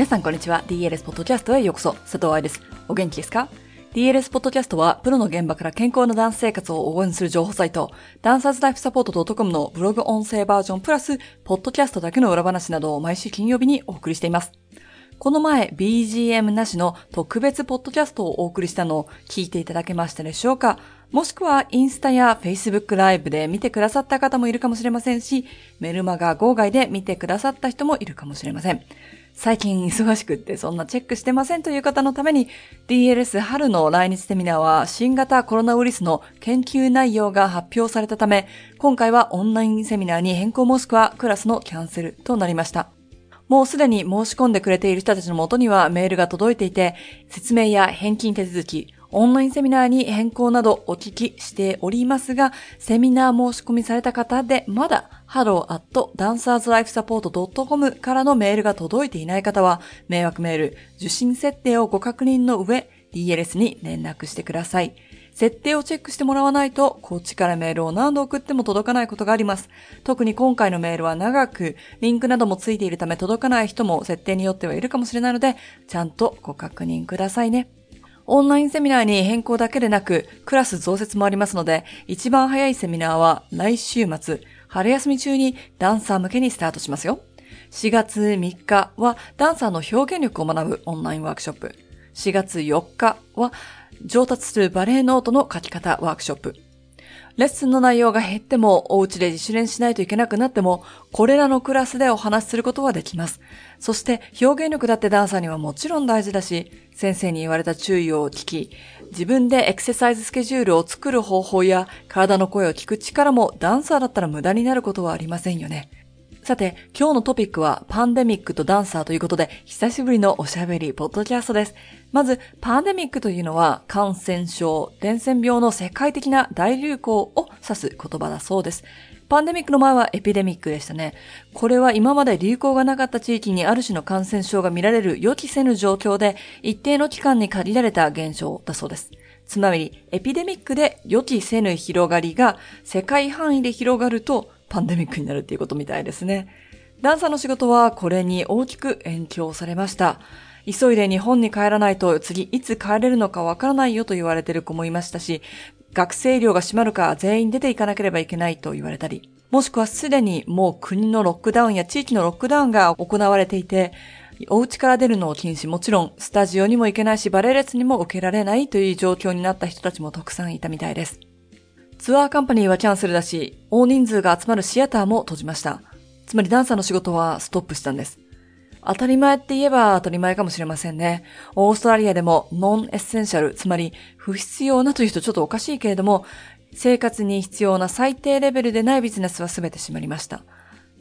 皆さんこんにちは。DLS ポッドキャストへようこそ。佐藤愛です。お元気ですか？DLS ポッドキャストは、プロの現場から健康なダンス生活を応援する情報サイト、ダンサーズライフサポート .com のブログ音声バージョンプラス、ポッドキャストだけの裏話などを毎週金曜日にお送りしています。この前、BGM なしの特別ポッドキャストをお送りしたのを聞いていただけましたでしょうか？もしくはインスタや Facebook ライブで見てくださった方もいるかもしれませんし、メルマガ号外で見てくださった人もいるかもしれません。最近忙しくってそんなチェックしてませんという方のために DLS 春の来日セミナーは新型コロナウイルスの研究内容が発表されたため今回はオンラインセミナーに変更もしくはクラスのキャンセルとなりました。もうすでに申し込んでくれている人たちのもとにはメールが届いていて説明や返金手続き、オンラインセミナーに変更などお聞きしておりますが、セミナー申し込みされた方でまだ hello.dancerslifesupport.com からのメールが届いていない方は、迷惑メール、受信設定をご確認の上、DLS に連絡してください。設定をチェックしてもらわないと、こっちからメールを何度送っても届かないことがあります。特に今回のメールは長く、リンクなどもついているため届かない人も設定によってはいるかもしれないので、ちゃんとご確認くださいね。オンラインセミナーに変更だけでなく、クラス増設もありますので、一番早いセミナーは来週末、春休み中にダンサー向けにスタートしますよ。4月3日はダンサーの表現力を学ぶオンラインワークショップ。4月4日は上達するバレエノートの書き方ワークショップ。レッスンの内容が減っても、お家で自主練しないといけなくなっても、これらのクラスでお話しすることはできます。そして、表現力だってダンサーにはもちろん大事だし、先生に言われた注意を聞き、自分でエクササイズスケジュールを作る方法や、体の声を聞く力もダンサーだったら無駄になることはありませんよね。さて、今日のトピックはパンデミックとダンサーということで、久しぶりのおしゃべりポッドキャストです。まず、パンデミックというのは感染症、伝染病の世界的な大流行を指す言葉だそうです。パンデミックの前はエピデミックでしたね。これは今まで流行がなかった地域にある種の感染症が見られる予期せぬ状況で、一定の期間に限られた現象だそうです。つまり、エピデミックで予期せぬ広がりが世界範囲で広がるとパンデミックになるっていうことみたいですね。ダンサーの仕事はこれに大きく延長されました。急いで日本に帰らないと次いつ帰れるのかわからないよと言われてる子もいましたし、学生寮が閉まるか全員出ていかなければいけないと言われたり、もしくはすでにもう国のロックダウンや地域のロックダウンが行われていて、お家から出るのを禁止、もちろんスタジオにも行けないしバレエ列にも受けられないという状況になった人たちもたくさんいたみたいです。ツアーカンパニーはキャンセルだし、大人数が集まるシアターも閉じました。つまりダンサーの仕事はストップしたんです。当たり前って言えば当たり前かもしれませんね。オーストラリアでも non-essential、つまり不必要なという人ちょっとおかしいけれども、生活に必要な最低レベルでないビジネスは全て閉まりました。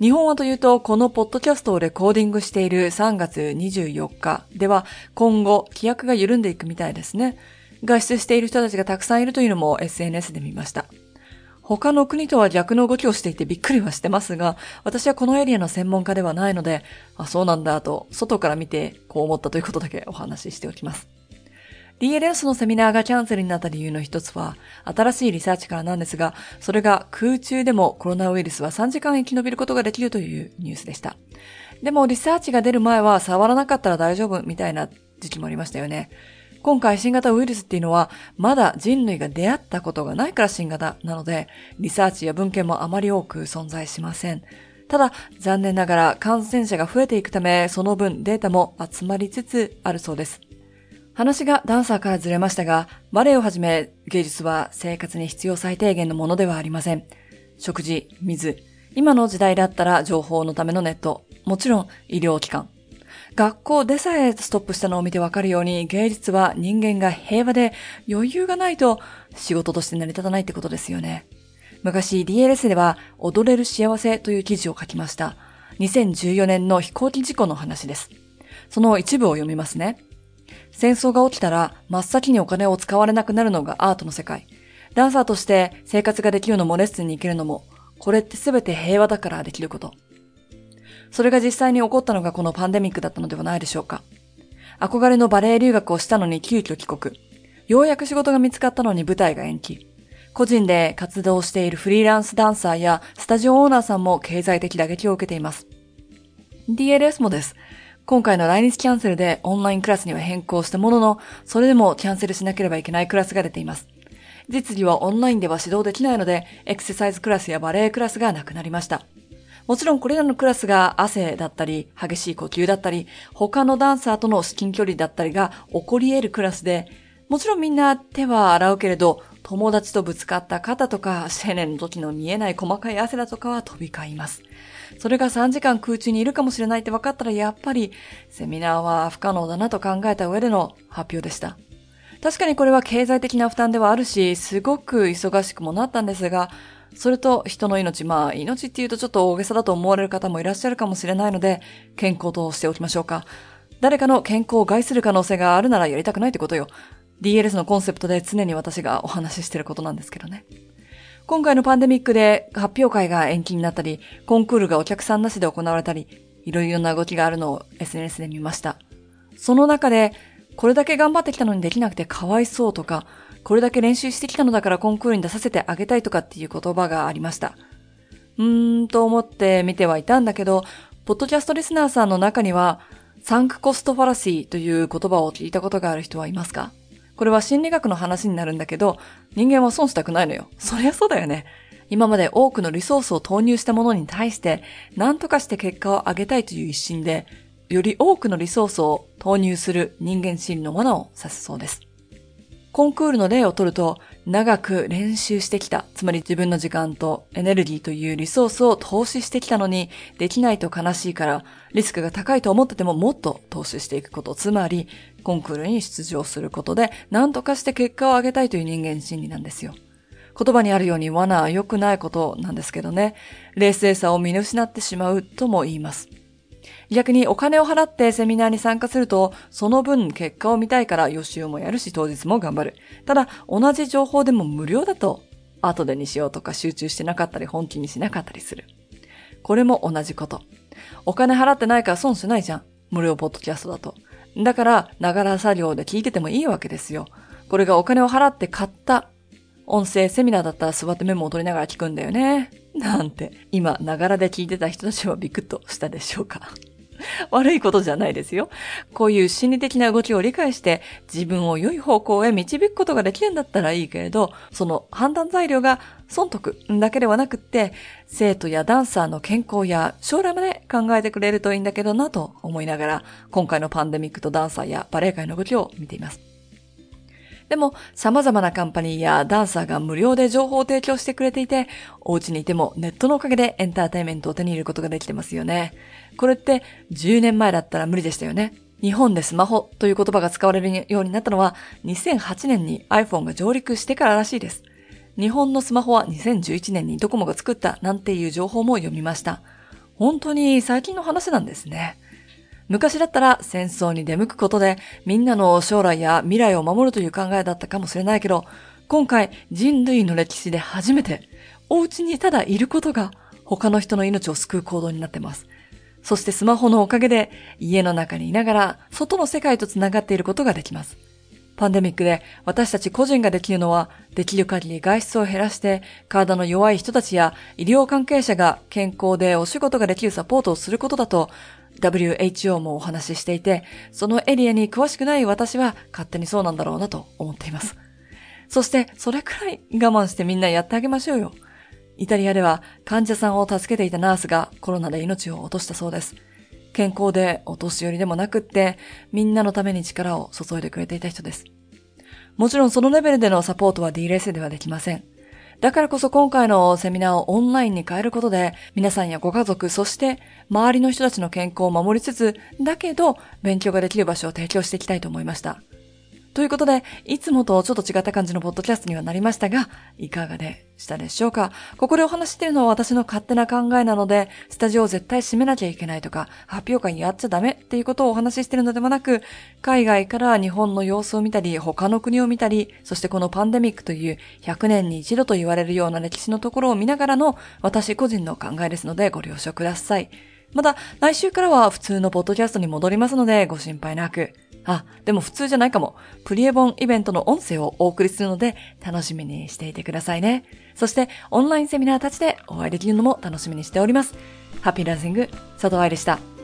日本はというと、このポッドキャストをレコーディングしている3月24日では、今後、規約が緩んでいくみたいですね。外出している人たちがたくさんいるというのも SNS で見ました。他の国とは逆の動きをしていてびっくりはしてますが、私はこのエリアの専門家ではないので、あ、そうなんだと、外から見てこう思ったということだけお話ししておきます。DLS のセミナーがキャンセルになった理由の一つは、新しいリサーチからなんですが、それが空中でもコロナウイルスは3時間生き延びることができるというニュースでした。でもリサーチが出る前は触らなかったら大丈夫みたいな時期もありましたよね。今回新型ウイルスっていうのは、まだ人類が出会ったことがないから新型なので、リサーチや文献もあまり多く存在しません。ただ、残念ながら感染者が増えていくため、その分データも集まりつつあるそうです。話がダンサーからずれましたが、バレエをはじめ芸術は生活に必要最低限のものではありません。食事、水、今の時代だったら情報のためのネット、もちろん医療機関、学校でさえストップしたのを見てわかるように、芸術は人間が平和で余裕がないと仕事として成り立たないってことですよね。昔 DLS では踊れる幸せという記事を書きました。2014年の飛行機事故の話です。その一部を読みますね。戦争が起きたら真っ先にお金を使われなくなるのがアートの世界。ダンサーとして生活ができるのもレッスンに行けるのも、これって全て平和だからできること。それが実際に起こったのがこのパンデミックだったのではないでしょうか。憧れのバレエ留学をしたのに急遽帰国。ようやく仕事が見つかったのに舞台が延期。個人で活動しているフリーランスダンサーやスタジオオーナーさんも経済的打撃を受けています。DLS もです。今回の来日キャンセルでオンラインクラスには変更したものの、それでもキャンセルしなければいけないクラスが出ています。実技はオンラインでは指導できないので、エクササイズクラスやバレエクラスがなくなりました。もちろんこれらのクラスが汗だったり、激しい呼吸だったり、他のダンサーとの至近距離だったりが起こり得るクラスで、もちろんみんな手は洗うけれど、友達とぶつかった肩とか、青年の時の見えない細かい汗だとかは飛び交います。それが3時間空中にいるかもしれないって分かったらやっぱりセミナーは不可能だなと考えた上での発表でした。確かにこれは経済的な負担ではあるし、すごく忙しくもなったんですが、それと人の命、まあ命って言うとちょっと大げさだと思われる方もいらっしゃるかもしれないので、健康としておきましょうか。誰かの健康を害する可能性があるならやりたくないってことよ。DLS のコンセプトで常に私がお話ししてることなんですけどね。今回のパンデミックで発表会が延期になったり、コンクールがお客さんなしで行われたり、いろいろな動きがあるのを SNS で見ました。その中で、これだけ頑張ってきたのにできなくてかわいそうとか、これだけ練習してきたのだからコンクールに出させてあげたいとかっていう言葉がありました。うーんと思って見てはいたんだけど、ポッドキャストリスナーさんの中には、サンクコストファラシーという言葉を聞いたことがある人はいますか？これは心理学の話になるんだけど、人間は損したくないのよ。そりゃそうだよね。今まで多くのリソースを投入したものに対して、何とかして結果を上げたいという一心で、より多くのリソースを投入する人間心理のものを指すそうです。コンクールの例を取ると、長く練習してきた、つまり自分の時間とエネルギーというリソースを投資してきたのに、できないと悲しいから、リスクが高いと思っててももっと投資していくこと、つまり、コンクールに出場することで、何とかして結果を上げたいという人間心理なんですよ。言葉にあるように罠は良くないことなんですけどね、冷静さを見失ってしまうとも言います。逆にお金を払ってセミナーに参加すると、その分結果を見たいから予習もやるし当日も頑張る。ただ、同じ情報でも無料だと、後でにしようとか集中してなかったり本気にしなかったりする。これも同じこと。お金払ってないから損しないじゃん。無料ポッドキャストだと。だから、ながら作業で聞いててもいいわけですよ。これがお金を払って買った音声セミナーだったら座ってメモを取りながら聞くんだよね。なんて、今、ながらで聞いてた人たちはビクッとしたでしょうか。悪いことじゃないですよ。こういう心理的な動きを理解して自分を良い方向へ導くことができるんだったらいいけれど、その判断材料が損得だけではなくって、生徒やダンサーの健康や将来まで考えてくれるといいんだけどなと思いながら、今回のパンデミックとダンサーやバレエ界の動きを見ています。でも、様々なカンパニーやダンサーが無料で情報を提供してくれていて、お家にいてもネットのおかげでエンターテイメントを手に入れることができてますよね。これって10年前だったら無理でしたよね。日本でスマホという言葉が使われるようになったのは2008年に iPhone が上陸してかららしいです。日本のスマホは2011年にドコモが作ったなんていう情報も読みました。本当に最近の話なんですね。昔だったら戦争に出向くことでみんなの将来や未来を守るという考えだったかもしれないけど、今回人類の歴史で初めてお家にただいることが他の人の命を救う行動になってます。そしてスマホのおかげで家の中にいながら外の世界と繋がっていることができます。パンデミックで私たち個人ができるのは、できる限り外出を減らして、体の弱い人たちや医療関係者が健康でお仕事ができるサポートをすることだと、WHO もお話ししていて、そのエリアに詳しくない私は勝手にそうなんだろうなと思っています。そして、それくらい我慢してみんなやってあげましょうよ。イタリアでは患者さんを助けていたナースがコロナで命を落としたそうです。健康でお年寄りでもなくって、みんなのために力を注いでくれていた人です。もちろんそのレベルでのサポートは D レースではできません。だからこそ今回のセミナーをオンラインに変えることで、皆さんやご家族、そして周りの人たちの健康を守りつつ、だけど勉強ができる場所を提供していきたいと思いました。ということで、いつもとちょっと違った感じのポッドキャストにはなりましたが、いかがでしたでしょうか？ここでお話しているのは私の勝手な考えなので、スタジオを絶対閉めなきゃいけないとか、発表会にやっちゃダメっていうことをお話ししているのではなく、海外から日本の様子を見たり、他の国を見たり、そしてこのパンデミックという100年に一度と言われるような歴史のところを見ながらの私個人の考えですのでご了承ください。また、来週からは普通のポッドキャストに戻りますので、ご心配なく。あ、でも普通じゃないかも。プリエボンイベントの音声をお送りするので、楽しみにしていてくださいね。そして、オンラインセミナーたちでお会いできるのも楽しみにしております。ハッピーランシング、佐藤愛でした。